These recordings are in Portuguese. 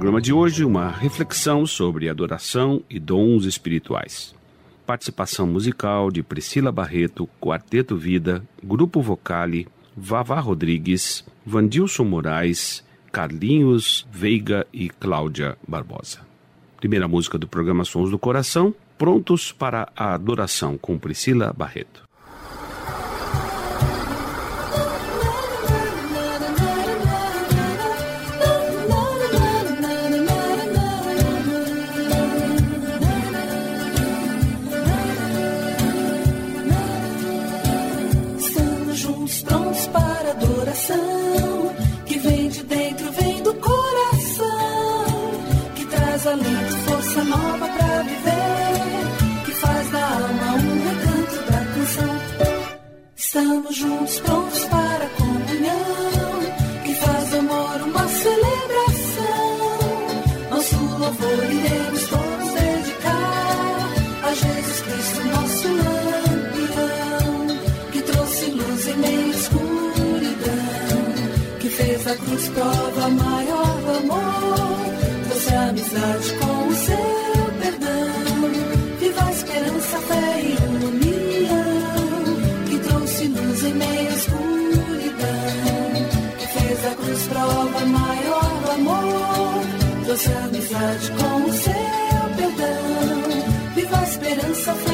programa de hoje, uma reflexão sobre adoração e dons espirituais. Participação musical de Priscila Barreto, Quarteto Vida, Grupo Vocale, Vavá Rodrigues, Vandilson Moraes, Carlinhos Veiga e Cláudia Barbosa. Primeira música do programa Sons do Coração, Prontos para a Adoração, com Priscila Barreto. Cruz prova maior amor, trouxe a amizade com o seu perdão, viva esperança, fé e em meio à escuridão. Que fez a cruz prova maior amor. Trouxe amizade com o seu perdão. Viva esperança, fé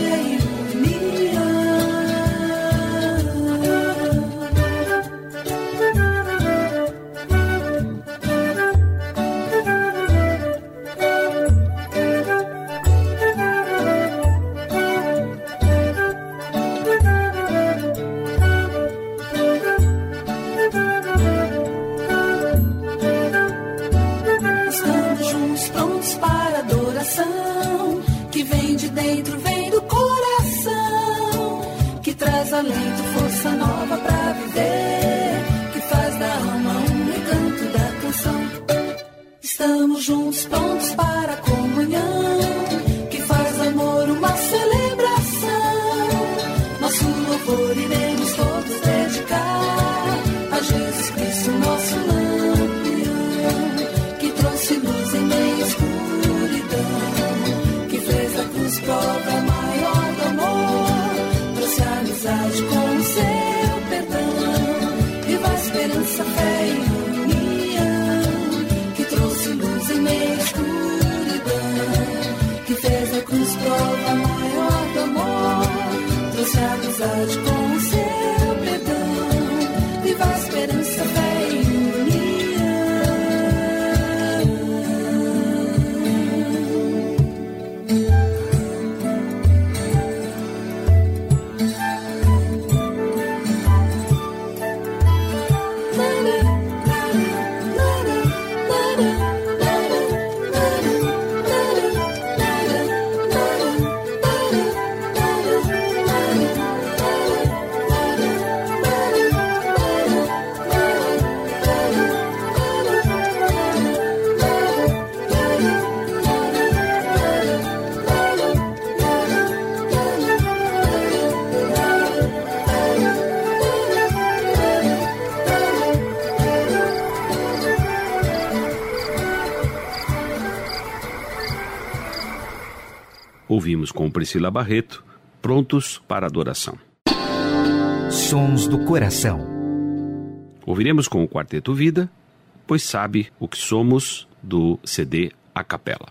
Priscila Barreto, prontos para adoração. Sons do coração. Ouviremos com o Quarteto Vida, pois sabe o que somos do CD A Capela.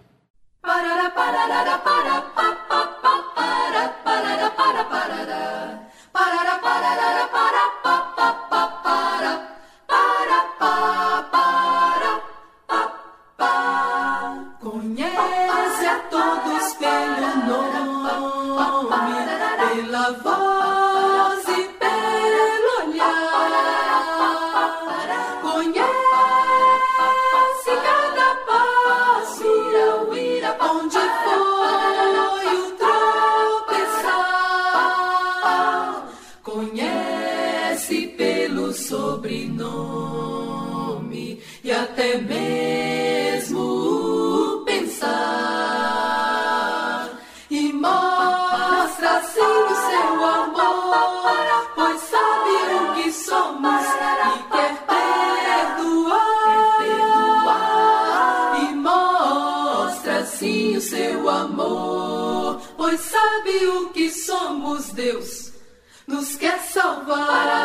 Parará, parará, parará, Conhece a todo espelho nome. salvar.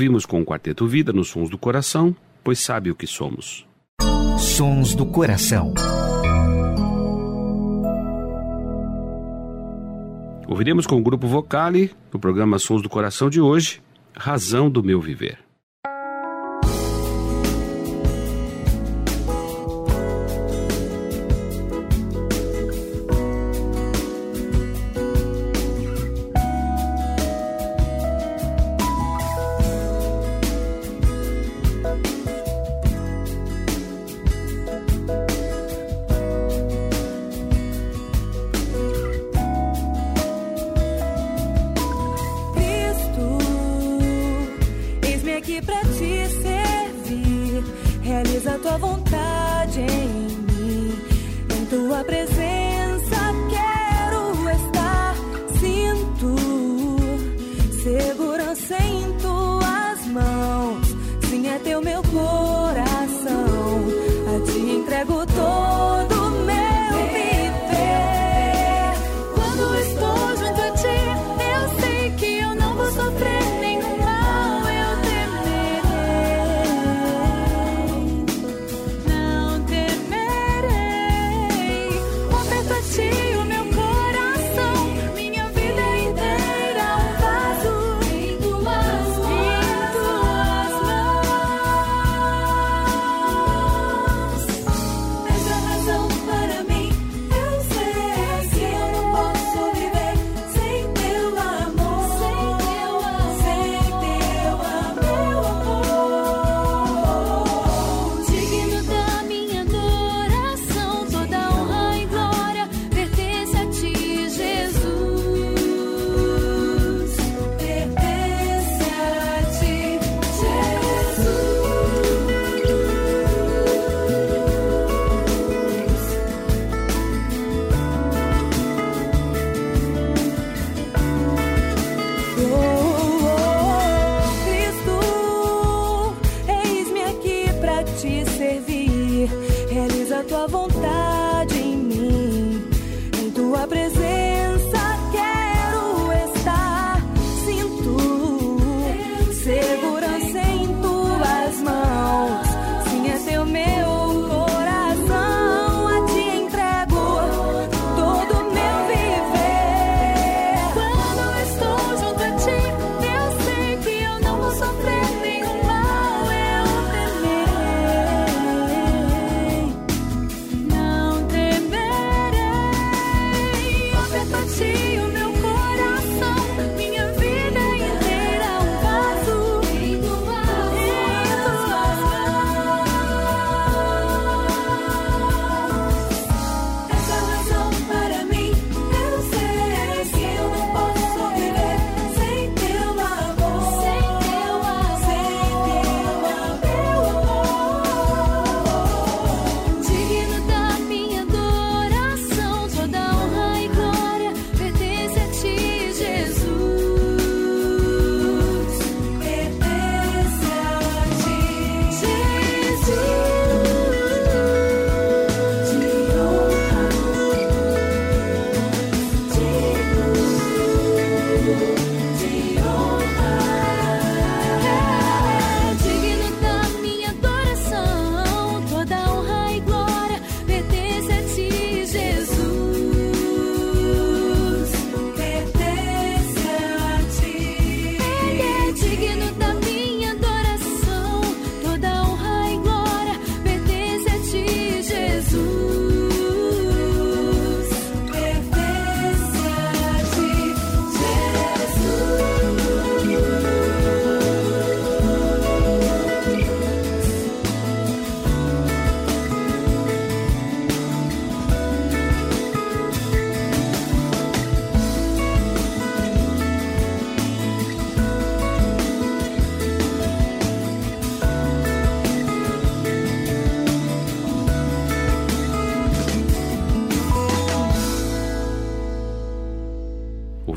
ouvimos com o Quarteto Vida nos Sons do Coração, pois sabe o que somos. Sons do Coração. Ouviremos com o grupo Vocale, no programa Sons do Coração de hoje, Razão do Meu Viver.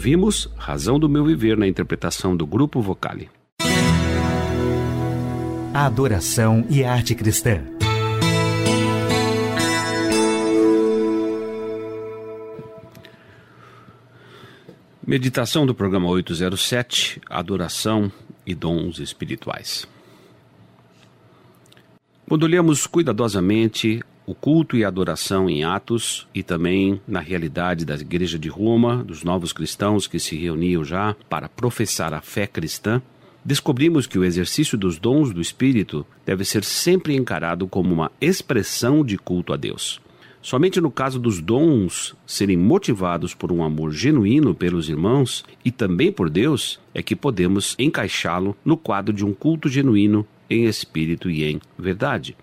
Ouvimos Razão do Meu Viver na interpretação do Grupo Vocale. A adoração e a arte cristã. Meditação do programa 807, Adoração e Dons Espirituais. Quando olhamos cuidadosamente o culto e a adoração em Atos e também na realidade da Igreja de Roma, dos novos cristãos que se reuniam já para professar a fé cristã, descobrimos que o exercício dos dons do Espírito deve ser sempre encarado como uma expressão de culto a Deus. Somente no caso dos dons serem motivados por um amor genuíno pelos irmãos e também por Deus, é que podemos encaixá-lo no quadro de um culto genuíno em espírito e em verdade.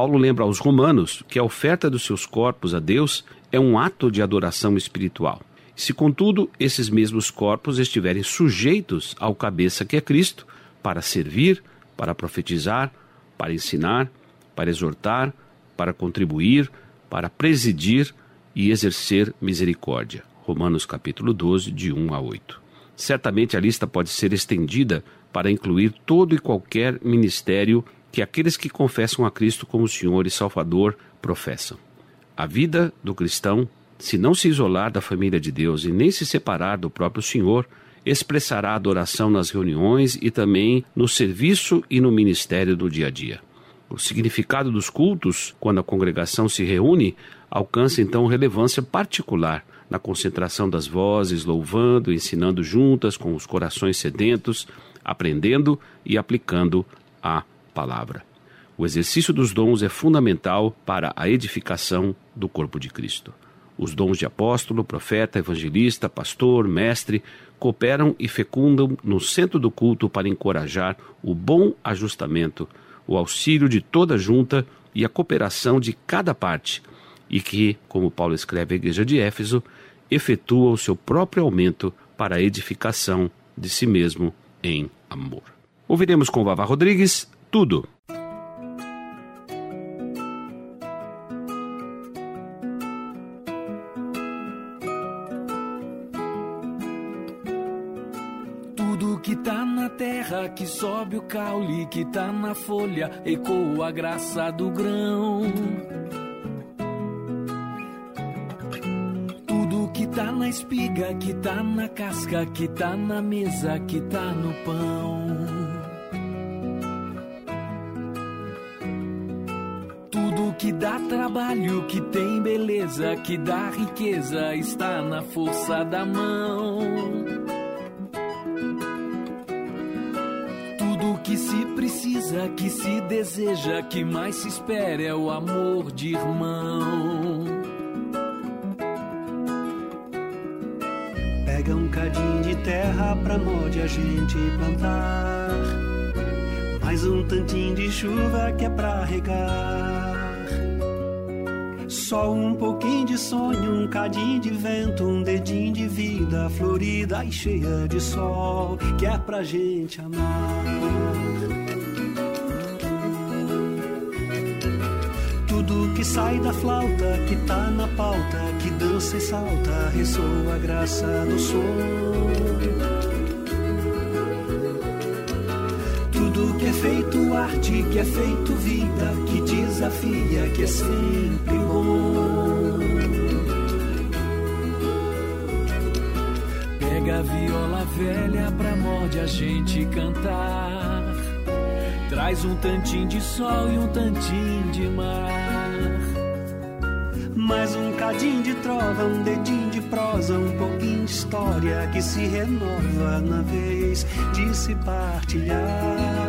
Paulo lembra aos romanos que a oferta dos seus corpos a Deus é um ato de adoração espiritual. Se, contudo, esses mesmos corpos estiverem sujeitos ao cabeça que é Cristo, para servir, para profetizar, para ensinar, para exortar, para contribuir, para presidir e exercer misericórdia. Romanos capítulo 12, de 1 a 8. Certamente a lista pode ser estendida para incluir todo e qualquer ministério que aqueles que confessam a Cristo como Senhor e Salvador professam. A vida do cristão, se não se isolar da família de Deus e nem se separar do próprio Senhor, expressará adoração nas reuniões e também no serviço e no ministério do dia a dia. O significado dos cultos, quando a congregação se reúne, alcança então relevância particular na concentração das vozes, louvando, ensinando juntas com os corações sedentos, aprendendo e aplicando a palavra. O exercício dos dons é fundamental para a edificação do corpo de Cristo. Os dons de apóstolo, profeta, evangelista, pastor, mestre cooperam e fecundam no centro do culto para encorajar o bom ajustamento o auxílio de toda junta e a cooperação de cada parte, e que, como Paulo escreve à igreja de Éfeso, efetua o seu próprio aumento para a edificação de si mesmo em amor. Ouviremos com Vavá Rodrigues tudo. que sobe o caule que tá na folha, ecoa a graça do grão. Tudo que tá na espiga, que tá na casca, que tá na mesa, que tá no pão. Dá trabalho, que tem beleza, que dá riqueza, está na força da mão. que se precisa, que se deseja, que mais se espera é o amor de irmão. Pega um cadinho de terra pra molde a gente plantar. Mais um tantinho de chuva que é pra regar. Só um pouquinho de sonho, um cadinho de vento, um dedinho de vida florida e cheia de sol, que é pra gente amar. Tudo que sai da flauta, que tá na pauta, que dança e salta, ressoa a graça do som. Feito arte, que é feito vida, que desafia, que é sempre bom. Pega a viola velha pra morde a gente cantar. Traz um tantinho de sol e um tantinho de mar. Mais um cadinho de trova, um dedinho de prosa, um pouquinho de história que se renova na vez de se partilhar.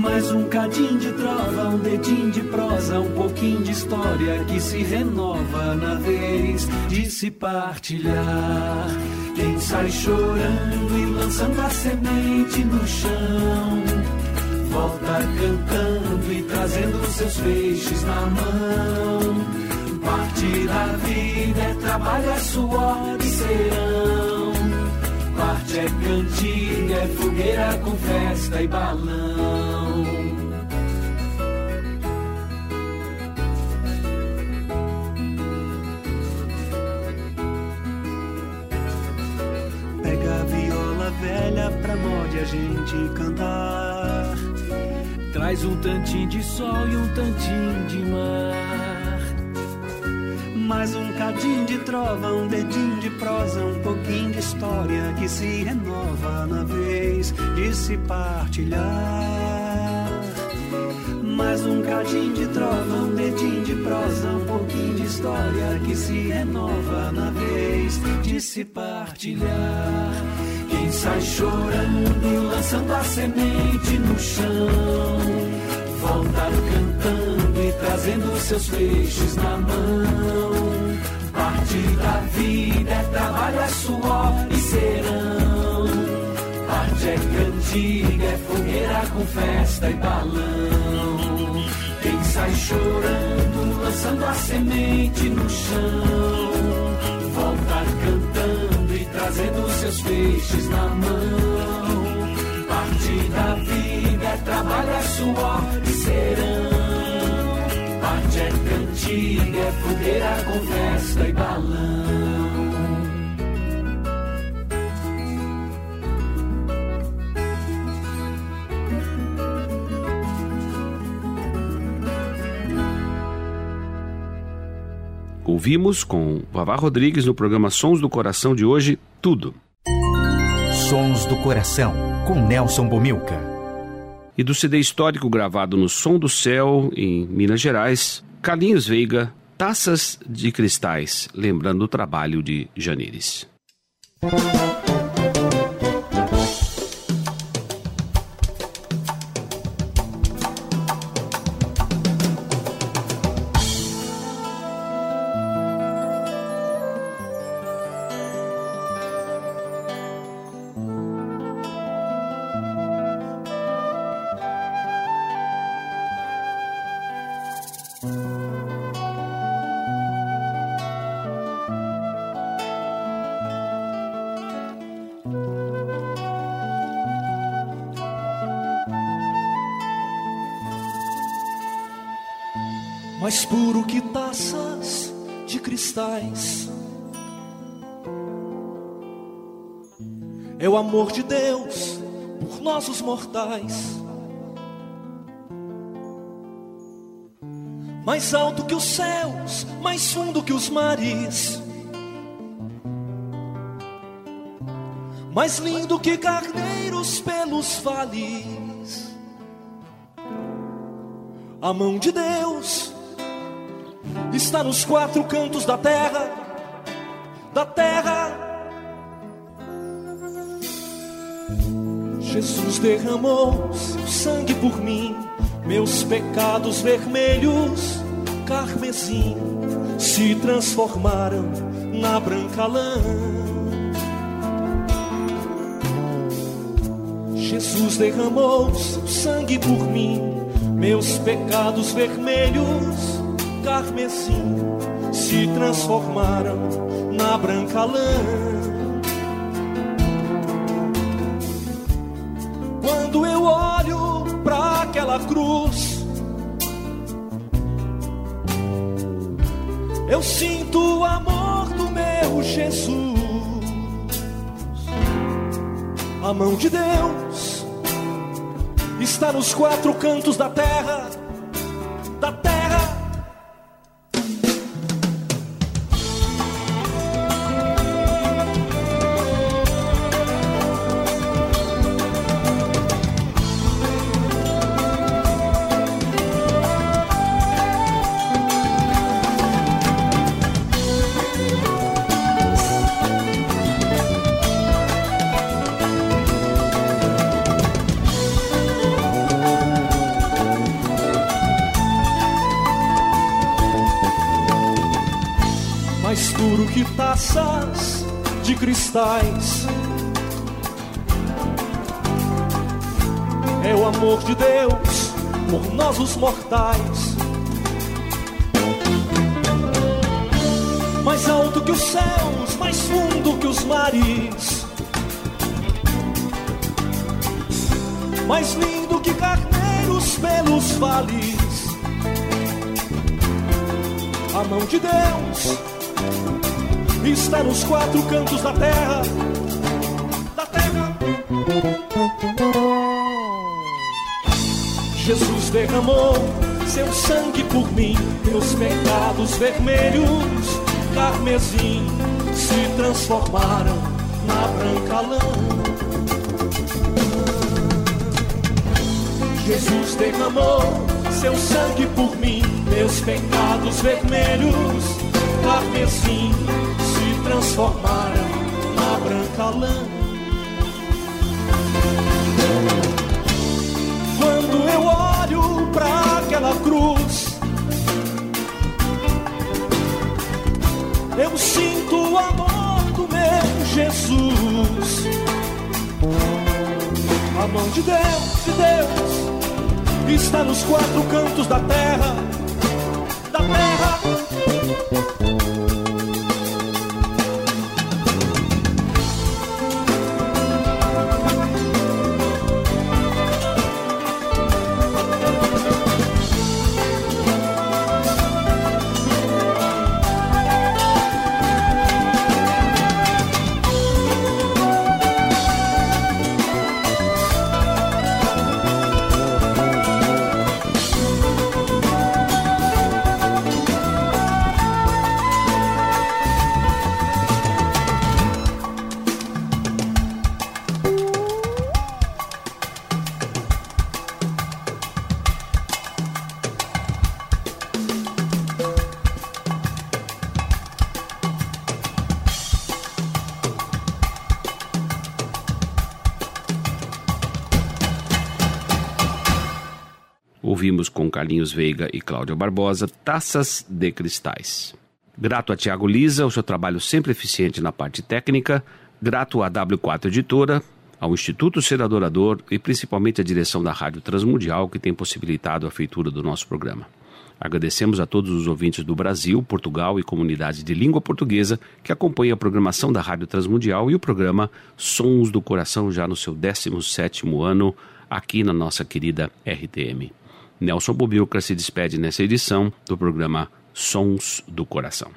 Mais um cadinho de trova, um dedinho de prosa, um pouquinho de história que se renova na vez de se partilhar. Quem sai chorando e lançando a semente no chão volta cantando e trazendo seus peixes na mão. Parte da vida é trabalho, é suor e serão é cantiga, é fogueira com festa e balão. Pega a viola velha pra morde a gente cantar. Traz um tantinho de sol e um tantinho de mar. Mais um cadinho de trova, um dedinho de prosa, um pouquinho de história que se renova na vez de se partilhar. Mais um cadinho de trova, um dedinho de prosa, um pouquinho de história que se renova na vez de se partilhar. Quem sai chorando, lançando a semente no chão, trazendo seus peixes na mão. Parte da vida é trabalho, é suor e serão. Parte é cantiga, é fogueira com festa e balão. Quem sai chorando, lançando a semente no chão, volta cantando e trazendo seus peixes na mão. Parte da vida é trabalho, é suor e serão. É cantiga, é fogueira com festa e balão. Ouvimos com Vavá Rodrigues no programa Sons do Coração de hoje, Tudo. Sons do Coração, com Nelson Bomilca. E do CD histórico gravado no Som do Céu, em Minas Gerais, Carlinhos Veiga, Taças de Cristais, lembrando o trabalho de Janires. Mais puro que taças de cristais. É o amor de Deus por nós os mortais. Mais alto que os céus, mais fundo que os mares. Mais lindo que carneiros pelos vales. A mão de Deus está nos quatro cantos da terra, da terra. Jesus derramou seu sangue por mim, meus pecados vermelhos, carmesim, se transformaram na branca lã. Jesus derramou seu sangue por mim, meus pecados vermelhos, carmesim se transformaram na branca lã. Quando eu olho para aquela cruz, eu sinto o amor do meu Jesus. A mão de Deus está nos quatro cantos da terra, de cristais. É o amor de Deus por nós os mortais. Mais alto que os céus, mais fundo que os mares. Mais lindo que carneiros pelos vales. A mão de Deus está nos quatro cantos da terra, da terra. Jesus derramou seu sangue por mim, meus pecados vermelhos, carmesim, se transformaram na branca lã. Jesus derramou seu sangue por mim, meus pecados vermelhos, carmesim, transformaram na branca lã. Quando eu olho para aquela cruz, eu sinto o amor do meu Jesus. A mão de Deus, de Deus, está nos quatro cantos da terra, da terra. Carlinhos Veiga e Cláudia Barbosa Taças de Cristais. Grato a Tiago Lisa, o seu trabalho sempre eficiente na parte técnica. Grato à W4 Editora, ao Instituto Ser Adorador e principalmente à direção da Rádio Transmundial que tem possibilitado a feitura do nosso programa. Agradecemos a todos os ouvintes do Brasil, Portugal e comunidade de língua portuguesa que acompanham a programação da Rádio Transmundial e o programa Sons do Coração já no seu 17º ano aqui na nossa querida RTM. Nelson Bobilca se despede nessa edição do programa Sons do Coração.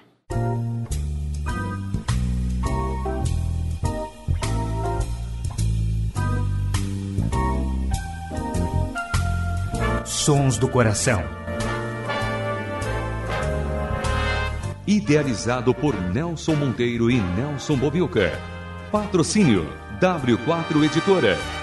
Sons do Coração. Idealizado por Nelson Monteiro e Nelson Bobilca. Patrocínio W4 Editora.